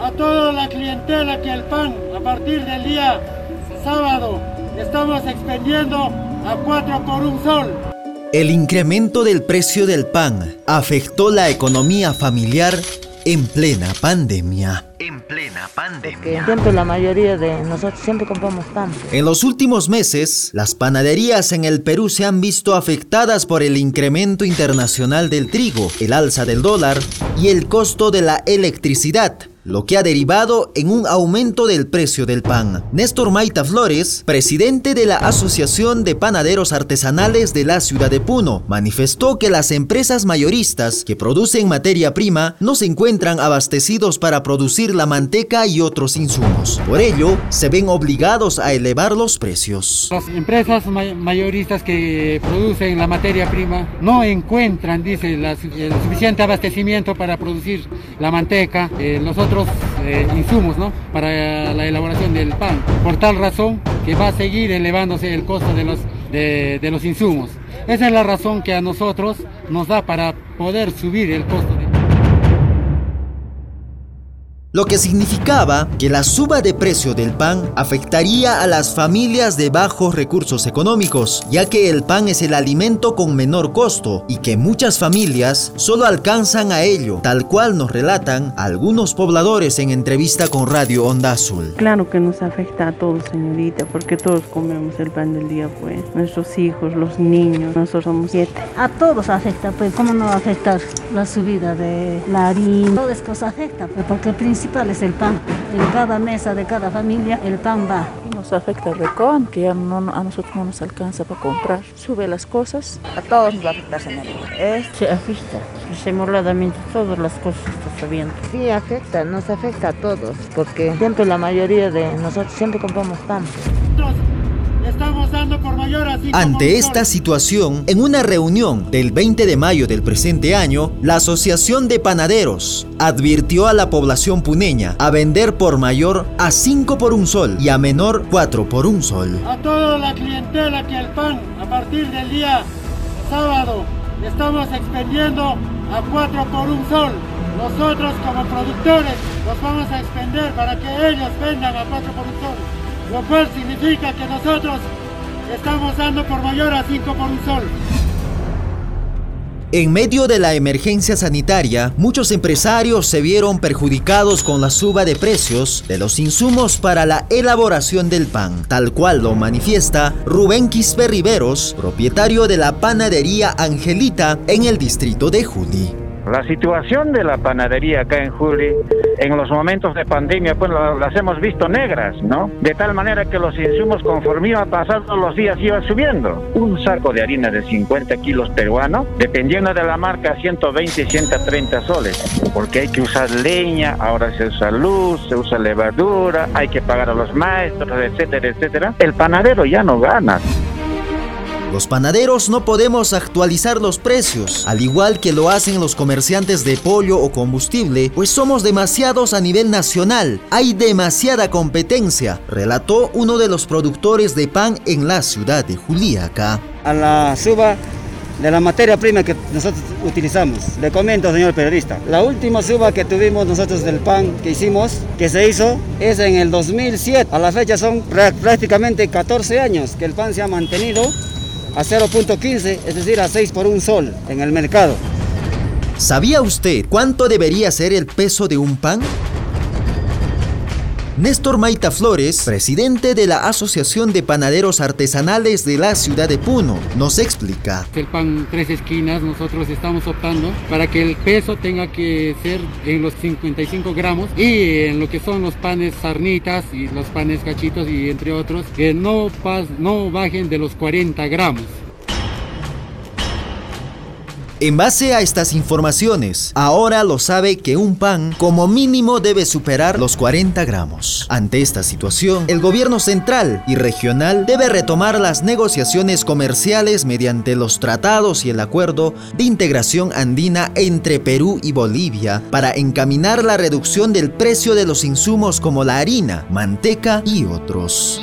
a toda la clientela que el pan a partir del día sábado estamos expendiendo a 4 por un sol. El incremento del precio del pan afectó la economía familiar en plena pandemia. En plena pandemia. siempre la mayoría de nosotros siempre compramos pan. En los últimos meses, las panaderías en el Perú se han visto afectadas por el incremento internacional del trigo, el alza del dólar y el costo de la electricidad lo que ha derivado en un aumento del precio del pan. Néstor Maita Flores, presidente de la Asociación de Panaderos Artesanales de la ciudad de Puno, manifestó que las empresas mayoristas que producen materia prima no se encuentran abastecidos para producir la manteca y otros insumos. Por ello, se ven obligados a elevar los precios. Las empresas mayoristas que producen la materia prima no encuentran, dice, el suficiente abastecimiento para producir la manteca. Eh, eh, insumos ¿no? para la elaboración del pan. Por tal razón que va a seguir elevándose el costo de los, de, los insumos. Esa es la razón que a nosotros nos da para poder subir el costo lo que significaba que la suba de precio del pan afectaría a las familias de bajos recursos económicos, ya que el pan es el alimento con menor costo y que muchas familias solo alcanzan a ello, tal cual nos relatan algunos pobladores en entrevista con Radio Onda Azul. Claro que nos afecta a todos, señorita, porque todos comemos el pan del día, pues. Nuestros hijos, los niños, nosotros somos siete. A todos afecta, pues. ¿Cómo no va a afectar la subida de la harina? Todo esto afecta, pues, porque principio principal es el pan. En cada mesa de cada familia el pan va. Nos afecta el recón, que ya no, a nosotros no nos alcanza para comprar. Sube las cosas. A todos nos va a afectar, señorita. Se afecta. Simuladamente todas las cosas están subiendo. Sí, afecta, nos afecta a todos, porque siempre la mayoría de nosotros siempre compramos pan. Ante esta situación, en una reunión del 20 de mayo del presente año, la Asociación de Panaderos advirtió a la población puneña a vender por mayor a 5 por un sol y a menor 4 por un sol. A toda la clientela que el pan a partir del día sábado estamos expendiendo a 4 por un sol. Nosotros como productores los vamos a expender para que ellos vendan a 4 por un sol lo cual significa que nosotros estamos dando por mayor a 5 por un sol. En medio de la emergencia sanitaria, muchos empresarios se vieron perjudicados con la suba de precios de los insumos para la elaboración del pan, tal cual lo manifiesta Rubén Quispe Riveros, propietario de la panadería Angelita en el distrito de Juli. La situación de la panadería acá en Juli, en los momentos de pandemia, pues las hemos visto negras, ¿no? De tal manera que los insumos conforme iban pasando los días iban subiendo. Un saco de harina de 50 kilos peruano, dependiendo de la marca, 120 y 130 soles, porque hay que usar leña, ahora se usa luz, se usa levadura, hay que pagar a los maestros, etcétera, etcétera. El panadero ya no gana. Los panaderos no podemos actualizar los precios, al igual que lo hacen los comerciantes de pollo o combustible, pues somos demasiados a nivel nacional. Hay demasiada competencia, relató uno de los productores de pan en la ciudad de Juliaca. A la suba de la materia prima que nosotros utilizamos. Le comento, señor periodista, la última suba que tuvimos nosotros del pan que hicimos, que se hizo, es en el 2007. A la fecha son prácticamente 14 años que el pan se ha mantenido a 0.15, es decir, a 6 por un sol en el mercado. ¿Sabía usted cuánto debería ser el peso de un pan? Néstor Maita Flores, presidente de la Asociación de Panaderos Artesanales de la ciudad de Puno, nos explica. El pan tres esquinas, nosotros estamos optando para que el peso tenga que ser en los 55 gramos y en lo que son los panes sarnitas y los panes cachitos y entre otros, que no, no bajen de los 40 gramos. En base a estas informaciones, ahora lo sabe que un pan como mínimo debe superar los 40 gramos. Ante esta situación, el gobierno central y regional debe retomar las negociaciones comerciales mediante los tratados y el acuerdo de integración andina entre Perú y Bolivia para encaminar la reducción del precio de los insumos como la harina, manteca y otros.